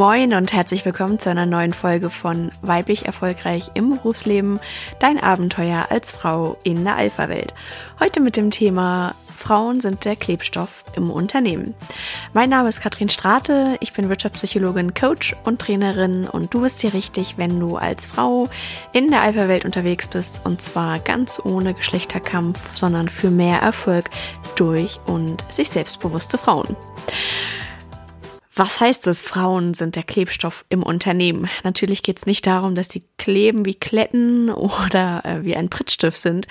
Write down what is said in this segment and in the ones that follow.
Moin und herzlich willkommen zu einer neuen Folge von Weiblich Erfolgreich im Berufsleben, dein Abenteuer als Frau in der Alpha-Welt. Heute mit dem Thema Frauen sind der Klebstoff im Unternehmen. Mein Name ist Katrin Strate, ich bin Wirtschaftspsychologin, Coach und Trainerin und du bist hier richtig, wenn du als Frau in der Alpha-Welt unterwegs bist und zwar ganz ohne Geschlechterkampf, sondern für mehr Erfolg durch und sich selbstbewusste Frauen. Was heißt es, Frauen sind der Klebstoff im Unternehmen? Natürlich geht es nicht darum, dass sie kleben wie Kletten oder äh, wie ein Prittstift sind,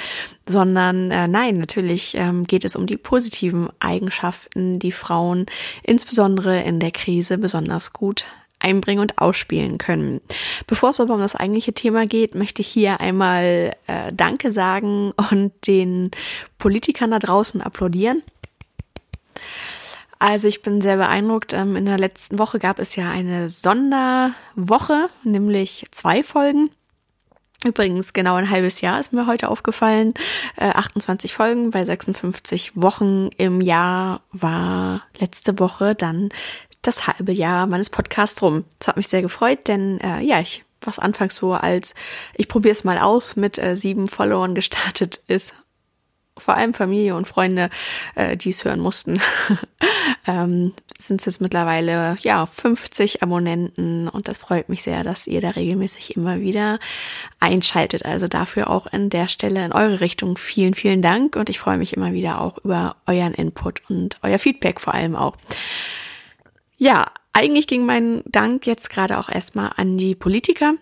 sondern äh, nein, natürlich ähm, geht es um die positiven Eigenschaften, die Frauen insbesondere in der Krise besonders gut einbringen und ausspielen können. Bevor es aber um das eigentliche Thema geht, möchte ich hier einmal äh, Danke sagen und den Politikern da draußen applaudieren. Also ich bin sehr beeindruckt. Ähm, in der letzten Woche gab es ja eine Sonderwoche, nämlich zwei Folgen. Übrigens, genau ein halbes Jahr ist mir heute aufgefallen. 28 äh, Folgen bei 56 Wochen im Jahr war letzte Woche dann das halbe Jahr meines Podcasts rum. Das hat mich sehr gefreut, denn äh, ja, ich was anfangs so als ich probiere es mal aus mit äh, sieben Followern gestartet ist vor allem Familie und Freunde, äh, die es hören mussten, ähm, sind es jetzt mittlerweile ja 50 Abonnenten und das freut mich sehr, dass ihr da regelmäßig immer wieder einschaltet. Also dafür auch an der Stelle in eure Richtung vielen, vielen Dank und ich freue mich immer wieder auch über euren Input und euer Feedback vor allem auch. Ja, eigentlich ging mein Dank jetzt gerade auch erstmal an die Politiker.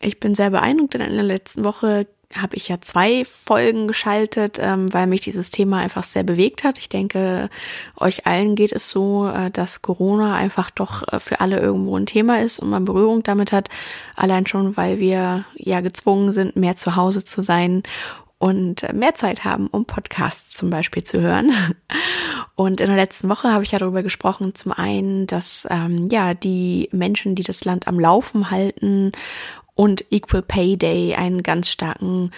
Ich bin sehr beeindruckt, denn in der letzten Woche habe ich ja zwei Folgen geschaltet, ähm, weil mich dieses Thema einfach sehr bewegt hat. Ich denke, euch allen geht es so, äh, dass Corona einfach doch äh, für alle irgendwo ein Thema ist und man Berührung damit hat. Allein schon, weil wir ja gezwungen sind, mehr zu Hause zu sein und äh, mehr Zeit haben, um Podcasts zum Beispiel zu hören. Und in der letzten Woche habe ich ja darüber gesprochen, zum einen, dass ähm, ja die Menschen, die das Land am Laufen halten und Equal Pay Day einen ganz starken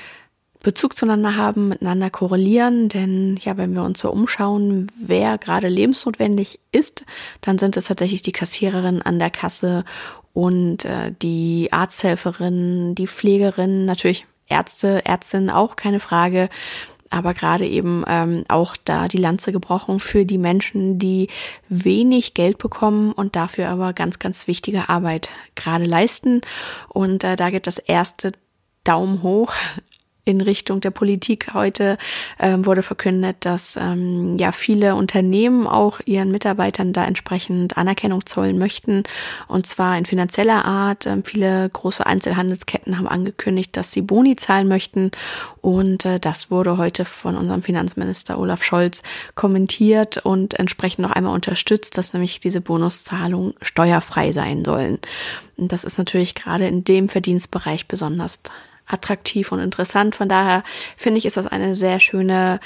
Bezug zueinander haben, miteinander korrelieren, denn ja, wenn wir uns so umschauen, wer gerade lebensnotwendig ist, dann sind es tatsächlich die Kassiererin an der Kasse und äh, die Arzthelferin, die Pflegerin, natürlich Ärzte, Ärztinnen auch, keine Frage, aber gerade eben ähm, auch da die Lanze gebrochen für die Menschen, die wenig Geld bekommen und dafür aber ganz, ganz wichtige Arbeit gerade leisten. Und äh, da geht das erste Daumen hoch in Richtung der Politik. Heute ähm, wurde verkündet, dass ähm, ja viele Unternehmen auch ihren Mitarbeitern da entsprechend Anerkennung zollen möchten und zwar in finanzieller Art. Ähm, viele große Einzelhandelsketten haben angekündigt, dass sie Boni zahlen möchten und äh, das wurde heute von unserem Finanzminister Olaf Scholz kommentiert und entsprechend noch einmal unterstützt, dass nämlich diese Bonuszahlungen steuerfrei sein sollen. Und das ist natürlich gerade in dem Verdienstbereich besonders attraktiv und interessant. Von daher finde ich, ist das eine sehr schöne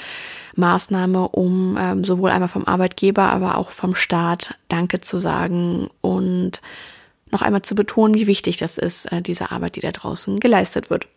Maßnahme, um ähm, sowohl einmal vom Arbeitgeber, aber auch vom Staat Danke zu sagen und noch einmal zu betonen, wie wichtig das ist, äh, diese Arbeit, die da draußen geleistet wird.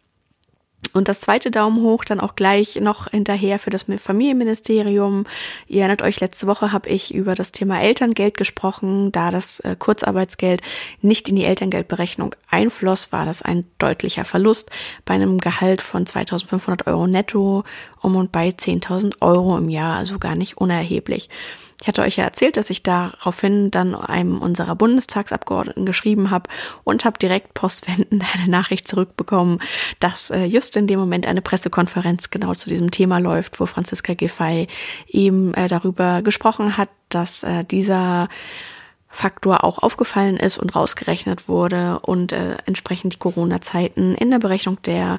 Und das zweite Daumen hoch dann auch gleich noch hinterher für das Familienministerium. Ihr erinnert euch, letzte Woche habe ich über das Thema Elterngeld gesprochen. Da das äh, Kurzarbeitsgeld nicht in die Elterngeldberechnung einfloss, war das ein deutlicher Verlust bei einem Gehalt von 2500 Euro netto um und bei 10.000 Euro im Jahr, also gar nicht unerheblich. Ich hatte euch ja erzählt, dass ich daraufhin dann einem unserer Bundestagsabgeordneten geschrieben habe und habe direkt postwendend eine Nachricht zurückbekommen, dass äh, just in dem Moment eine Pressekonferenz genau zu diesem Thema läuft, wo Franziska Giffey eben äh, darüber gesprochen hat, dass äh, dieser Faktor auch aufgefallen ist und rausgerechnet wurde und äh, entsprechend die Corona-Zeiten in der Berechnung der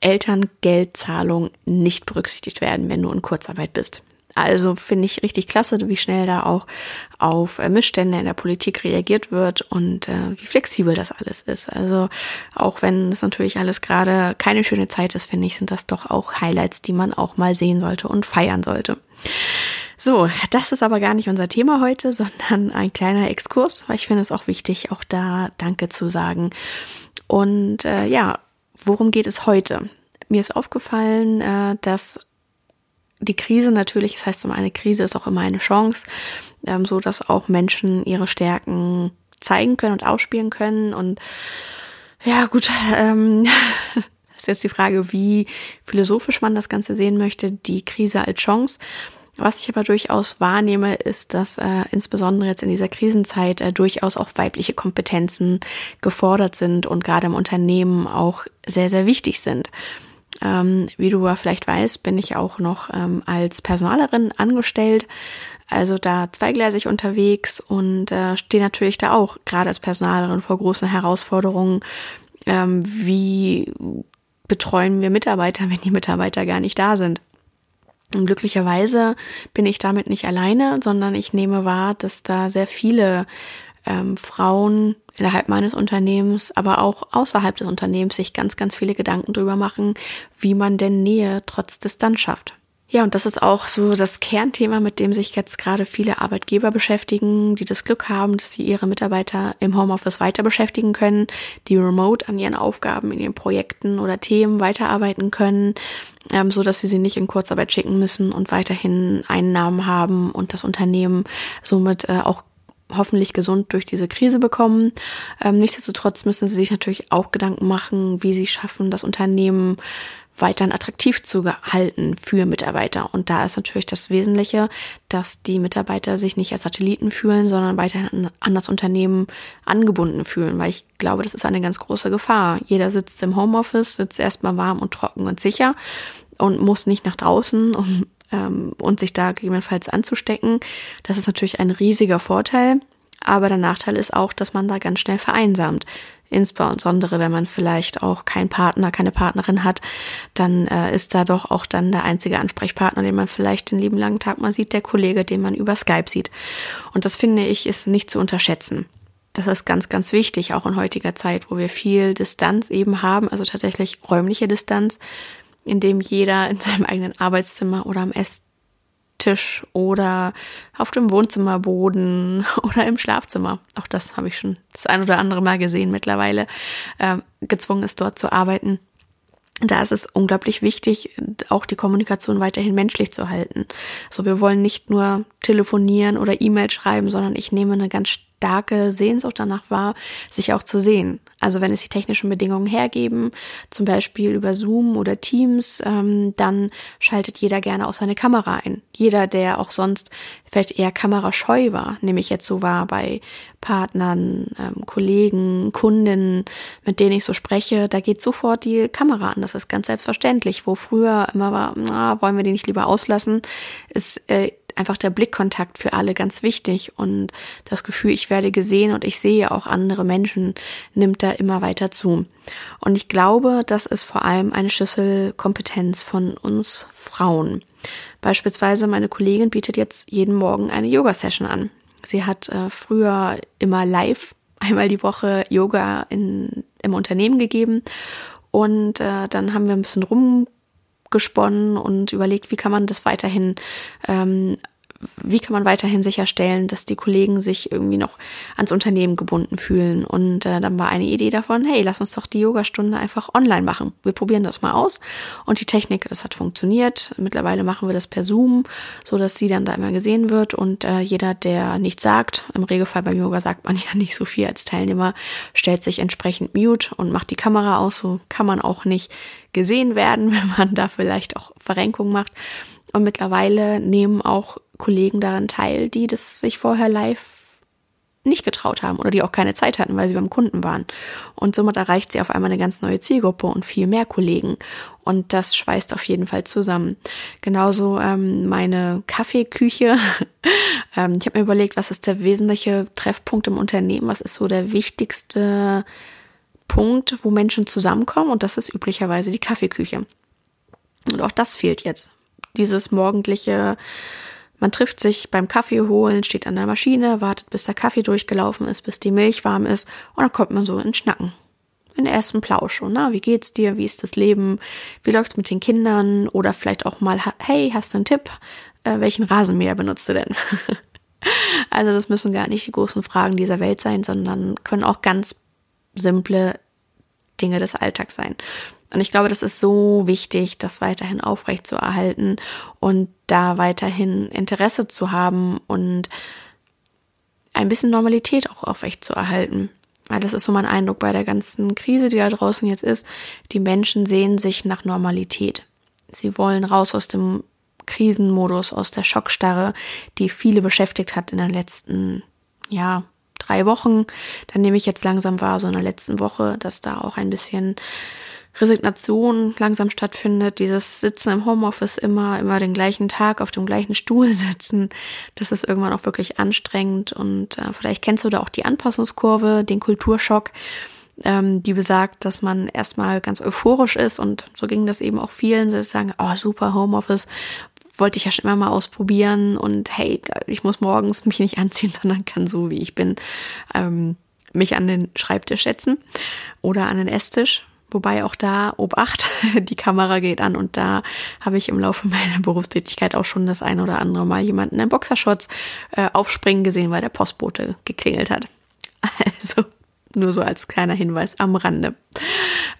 Elterngeldzahlung nicht berücksichtigt werden, wenn du in Kurzarbeit bist. Also finde ich richtig klasse, wie schnell da auch auf äh, Missstände in der Politik reagiert wird und äh, wie flexibel das alles ist. Also auch wenn es natürlich alles gerade keine schöne Zeit ist, finde ich, sind das doch auch Highlights, die man auch mal sehen sollte und feiern sollte. So, das ist aber gar nicht unser Thema heute, sondern ein kleiner Exkurs, weil ich finde es auch wichtig, auch da Danke zu sagen. Und äh, ja, worum geht es heute? Mir ist aufgefallen, äh, dass die Krise natürlich, das heißt immer eine Krise ist auch immer eine Chance, ähm, so dass auch Menschen ihre Stärken zeigen können und ausspielen können. Und ja, gut, ähm, ist jetzt die Frage, wie philosophisch man das Ganze sehen möchte, die Krise als Chance. Was ich aber durchaus wahrnehme, ist, dass äh, insbesondere jetzt in dieser Krisenzeit äh, durchaus auch weibliche Kompetenzen gefordert sind und gerade im Unternehmen auch sehr, sehr wichtig sind. Ähm, wie du ja vielleicht weißt, bin ich auch noch ähm, als Personalerin angestellt, also da zweigleisig unterwegs und äh, stehe natürlich da auch gerade als Personalerin vor großen Herausforderungen. Ähm, wie betreuen wir Mitarbeiter, wenn die Mitarbeiter gar nicht da sind? Und glücklicherweise bin ich damit nicht alleine, sondern ich nehme wahr, dass da sehr viele ähm, Frauen innerhalb meines Unternehmens, aber auch außerhalb des Unternehmens sich ganz, ganz viele Gedanken drüber machen, wie man denn Nähe trotz Distanz schafft. Ja, und das ist auch so das Kernthema, mit dem sich jetzt gerade viele Arbeitgeber beschäftigen, die das Glück haben, dass sie ihre Mitarbeiter im Homeoffice weiter beschäftigen können, die remote an ihren Aufgaben, in ihren Projekten oder Themen weiterarbeiten können, ähm, so dass sie sie nicht in Kurzarbeit schicken müssen und weiterhin Einnahmen haben und das Unternehmen somit äh, auch hoffentlich gesund durch diese Krise bekommen. Ähm, nichtsdestotrotz müssen sie sich natürlich auch Gedanken machen, wie sie schaffen, das Unternehmen weiterhin attraktiv zu halten für Mitarbeiter. Und da ist natürlich das Wesentliche, dass die Mitarbeiter sich nicht als Satelliten fühlen, sondern weiterhin an das Unternehmen angebunden fühlen, weil ich glaube, das ist eine ganz große Gefahr. Jeder sitzt im Homeoffice, sitzt erstmal warm und trocken und sicher und muss nicht nach draußen, um ähm, und sich da gegebenenfalls anzustecken. Das ist natürlich ein riesiger Vorteil. Aber der Nachteil ist auch, dass man da ganz schnell vereinsamt. Insbesondere wenn man vielleicht auch keinen Partner, keine Partnerin hat, dann äh, ist da doch auch dann der einzige Ansprechpartner, den man vielleicht den lieben langen Tag mal sieht, der Kollege, den man über Skype sieht. Und das finde ich ist nicht zu unterschätzen. Das ist ganz, ganz wichtig, auch in heutiger Zeit, wo wir viel Distanz eben haben, also tatsächlich räumliche Distanz, in dem jeder in seinem eigenen Arbeitszimmer oder am Esszimmer Tisch oder auf dem Wohnzimmerboden oder im Schlafzimmer. Auch das habe ich schon das ein oder andere Mal gesehen mittlerweile, äh, gezwungen ist, dort zu arbeiten. Da ist es unglaublich wichtig, auch die Kommunikation weiterhin menschlich zu halten. So, wir wollen nicht nur telefonieren oder E-Mail schreiben, sondern ich nehme eine ganz starke Sehnsucht danach war, sich auch zu sehen. Also wenn es die technischen Bedingungen hergeben, zum Beispiel über Zoom oder Teams, ähm, dann schaltet jeder gerne auch seine Kamera ein. Jeder, der auch sonst vielleicht eher kamerascheu war, nämlich jetzt so war bei Partnern, ähm, Kollegen, Kundinnen, mit denen ich so spreche, da geht sofort die Kamera an. Das ist ganz selbstverständlich. Wo früher immer war, na, wollen wir die nicht lieber auslassen, ist äh, einfach der Blickkontakt für alle ganz wichtig und das Gefühl, ich werde gesehen und ich sehe auch andere Menschen, nimmt da immer weiter zu. Und ich glaube, das ist vor allem eine Schlüsselkompetenz von uns Frauen. Beispielsweise meine Kollegin bietet jetzt jeden Morgen eine Yoga-Session an. Sie hat äh, früher immer live einmal die Woche Yoga in, im Unternehmen gegeben und äh, dann haben wir ein bisschen rum gesponnen und überlegt, wie kann man das weiterhin ähm, wie kann man weiterhin sicherstellen, dass die Kollegen sich irgendwie noch ans Unternehmen gebunden fühlen. Und äh, dann war eine Idee davon, hey, lass uns doch die Yogastunde einfach online machen. Wir probieren das mal aus. Und die Technik, das hat funktioniert. Mittlerweile machen wir das per Zoom, so dass sie dann da immer gesehen wird. Und äh, jeder, der nichts sagt, im Regelfall beim Yoga sagt man ja nicht so viel als Teilnehmer, stellt sich entsprechend mute und macht die Kamera aus. So kann man auch nicht gesehen werden, wenn man da vielleicht auch Verrenkung macht. Und mittlerweile nehmen auch Kollegen daran teil, die das sich vorher live nicht getraut haben oder die auch keine Zeit hatten, weil sie beim Kunden waren. Und somit erreicht sie auf einmal eine ganz neue Zielgruppe und viel mehr Kollegen. Und das schweißt auf jeden Fall zusammen. Genauso ähm, meine Kaffeeküche. ähm, ich habe mir überlegt, was ist der wesentliche Treffpunkt im Unternehmen? Was ist so der wichtigste Punkt, wo Menschen zusammenkommen? Und das ist üblicherweise die Kaffeeküche. Und auch das fehlt jetzt dieses morgendliche, man trifft sich beim Kaffee holen, steht an der Maschine, wartet, bis der Kaffee durchgelaufen ist, bis die Milch warm ist und dann kommt man so ins Schnacken. In den ersten Plausch. Und, na, wie geht's dir? Wie ist das Leben? Wie läuft's mit den Kindern? Oder vielleicht auch mal, hey, hast du einen Tipp? Äh, welchen Rasenmäher benutzt du denn? also das müssen gar nicht die großen Fragen dieser Welt sein, sondern können auch ganz simple Dinge des Alltags sein. Und ich glaube, das ist so wichtig, das weiterhin aufrecht zu erhalten und da weiterhin Interesse zu haben und ein bisschen Normalität auch aufrecht zu erhalten. Weil das ist so mein Eindruck bei der ganzen Krise, die da draußen jetzt ist. Die Menschen sehen sich nach Normalität. Sie wollen raus aus dem Krisenmodus, aus der Schockstarre, die viele beschäftigt hat in den letzten, ja, drei Wochen. Dann nehme ich jetzt langsam wahr, so in der letzten Woche, dass da auch ein bisschen Resignation langsam stattfindet, dieses Sitzen im Homeoffice immer, immer den gleichen Tag auf dem gleichen Stuhl sitzen, das ist irgendwann auch wirklich anstrengend und äh, vielleicht kennst du da auch die Anpassungskurve, den Kulturschock, ähm, die besagt, dass man erstmal ganz euphorisch ist und so ging das eben auch vielen, sie sagen, oh super Homeoffice, wollte ich ja schon immer mal ausprobieren und hey, ich muss morgens mich nicht anziehen, sondern kann so wie ich bin ähm, mich an den Schreibtisch setzen oder an den Esstisch Wobei auch da, Obacht, die Kamera geht an und da habe ich im Laufe meiner Berufstätigkeit auch schon das ein oder andere Mal jemanden in Boxershorts äh, aufspringen gesehen, weil der Postbote geklingelt hat. Also nur so als kleiner Hinweis am Rande.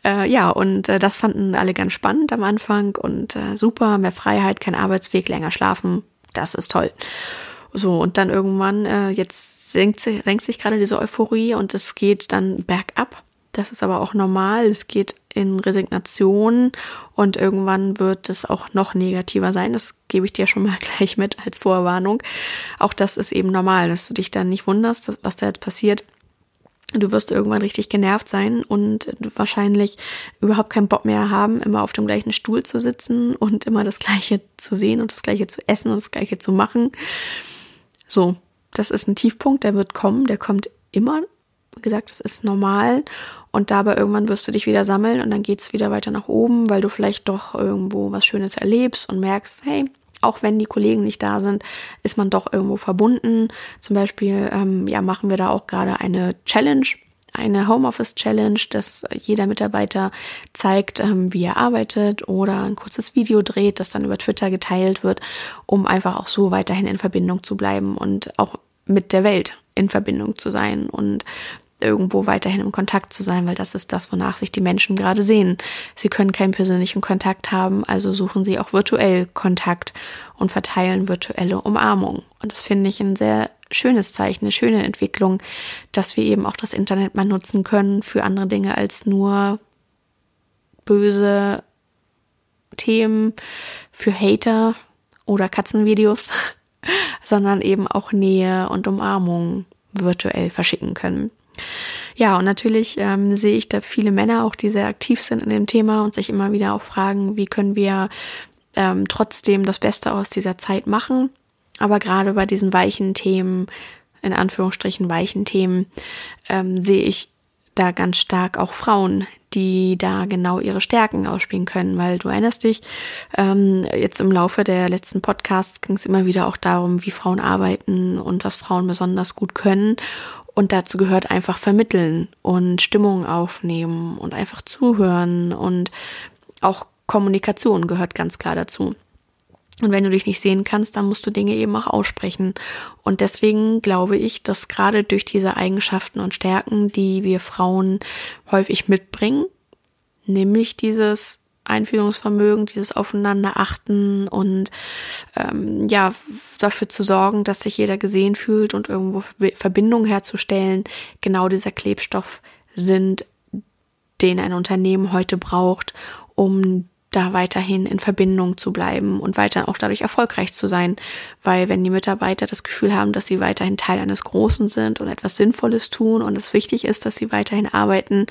Äh, ja, und äh, das fanden alle ganz spannend am Anfang und äh, super, mehr Freiheit, kein Arbeitsweg, länger schlafen, das ist toll. So, und dann irgendwann, äh, jetzt senkt, senkt sich gerade diese Euphorie und es geht dann bergab das ist aber auch normal. Es geht in Resignation und irgendwann wird es auch noch negativer sein. Das gebe ich dir schon mal gleich mit als Vorwarnung. Auch das ist eben normal, dass du dich dann nicht wunderst, was da jetzt passiert. Du wirst irgendwann richtig genervt sein und wahrscheinlich überhaupt keinen Bock mehr haben, immer auf dem gleichen Stuhl zu sitzen und immer das Gleiche zu sehen und das Gleiche zu essen und das Gleiche zu machen. So, das ist ein Tiefpunkt, der wird kommen, der kommt immer. Gesagt, das ist normal und dabei irgendwann wirst du dich wieder sammeln und dann geht's wieder weiter nach oben, weil du vielleicht doch irgendwo was Schönes erlebst und merkst, hey, auch wenn die Kollegen nicht da sind, ist man doch irgendwo verbunden. Zum Beispiel, ähm, ja, machen wir da auch gerade eine Challenge, eine Homeoffice Challenge, dass jeder Mitarbeiter zeigt, ähm, wie er arbeitet oder ein kurzes Video dreht, das dann über Twitter geteilt wird, um einfach auch so weiterhin in Verbindung zu bleiben und auch mit der Welt in Verbindung zu sein und irgendwo weiterhin im Kontakt zu sein, weil das ist das, wonach sich die Menschen gerade sehen. Sie können keinen persönlichen Kontakt haben, also suchen sie auch virtuell Kontakt und verteilen virtuelle Umarmung. Und das finde ich ein sehr schönes Zeichen, eine schöne Entwicklung, dass wir eben auch das Internet mal nutzen können für andere Dinge als nur böse Themen für Hater oder Katzenvideos, sondern eben auch Nähe und Umarmung virtuell verschicken können. Ja, und natürlich ähm, sehe ich da viele Männer auch, die sehr aktiv sind in dem Thema und sich immer wieder auch fragen, wie können wir ähm, trotzdem das Beste aus dieser Zeit machen. Aber gerade bei diesen weichen Themen, in Anführungsstrichen weichen Themen, ähm, sehe ich da ganz stark auch Frauen, die da genau ihre Stärken ausspielen können, weil du erinnerst dich, ähm, jetzt im Laufe der letzten Podcasts ging es immer wieder auch darum, wie Frauen arbeiten und was Frauen besonders gut können. Und dazu gehört einfach vermitteln und Stimmung aufnehmen und einfach zuhören und auch Kommunikation gehört ganz klar dazu. Und wenn du dich nicht sehen kannst, dann musst du Dinge eben auch aussprechen. Und deswegen glaube ich, dass gerade durch diese Eigenschaften und Stärken, die wir Frauen häufig mitbringen, nämlich dieses Einfühlungsvermögen, dieses Aufeinander achten und ähm, ja, dafür zu sorgen, dass sich jeder gesehen fühlt und irgendwo Verbindungen herzustellen, genau dieser Klebstoff sind, den ein Unternehmen heute braucht, um da weiterhin in Verbindung zu bleiben und weiter auch dadurch erfolgreich zu sein. Weil wenn die Mitarbeiter das Gefühl haben, dass sie weiterhin Teil eines Großen sind und etwas Sinnvolles tun und es wichtig ist, dass sie weiterhin arbeiten,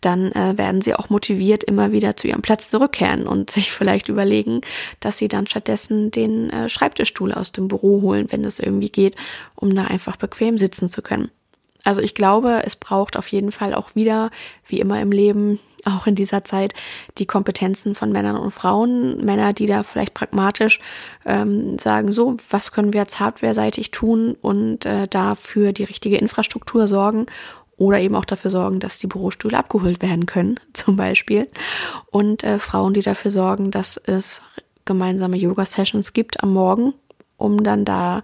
dann äh, werden sie auch motiviert, immer wieder zu ihrem Platz zurückkehren und sich vielleicht überlegen, dass sie dann stattdessen den äh, Schreibtischstuhl aus dem Büro holen, wenn es irgendwie geht, um da einfach bequem sitzen zu können. Also ich glaube, es braucht auf jeden Fall auch wieder, wie immer im Leben, auch in dieser Zeit die Kompetenzen von Männern und Frauen. Männer, die da vielleicht pragmatisch ähm, sagen, so, was können wir jetzt hardware-seitig tun und äh, dafür die richtige Infrastruktur sorgen oder eben auch dafür sorgen, dass die Bürostühle abgeholt werden können, zum Beispiel. Und äh, Frauen, die dafür sorgen, dass es gemeinsame Yoga-Sessions gibt am Morgen, um dann da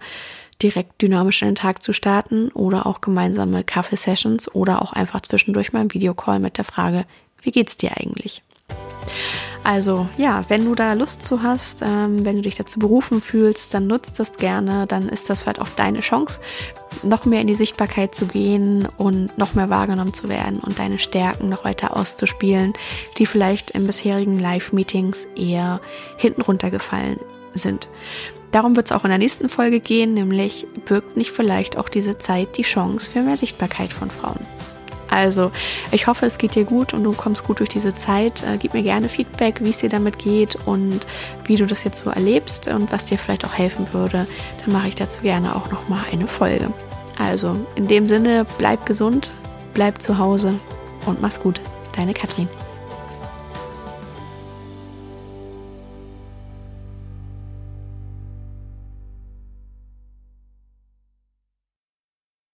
direkt dynamisch in den Tag zu starten oder auch gemeinsame Kaffeesessions oder auch einfach zwischendurch mal ein Videocall mit der Frage, wie geht's dir eigentlich? Also ja, wenn du da Lust zu hast, ähm, wenn du dich dazu berufen fühlst, dann nutzt das gerne. Dann ist das vielleicht auch deine Chance, noch mehr in die Sichtbarkeit zu gehen und noch mehr wahrgenommen zu werden und deine Stärken noch weiter auszuspielen, die vielleicht in bisherigen Live-Meetings eher hinten runtergefallen sind. Darum wird es auch in der nächsten Folge gehen, nämlich birgt nicht vielleicht auch diese Zeit die Chance für mehr Sichtbarkeit von Frauen. Also, ich hoffe, es geht dir gut und du kommst gut durch diese Zeit. Äh, gib mir gerne Feedback, wie es dir damit geht und wie du das jetzt so erlebst und was dir vielleicht auch helfen würde. Dann mache ich dazu gerne auch nochmal eine Folge. Also, in dem Sinne, bleib gesund, bleib zu Hause und mach's gut. Deine Katrin.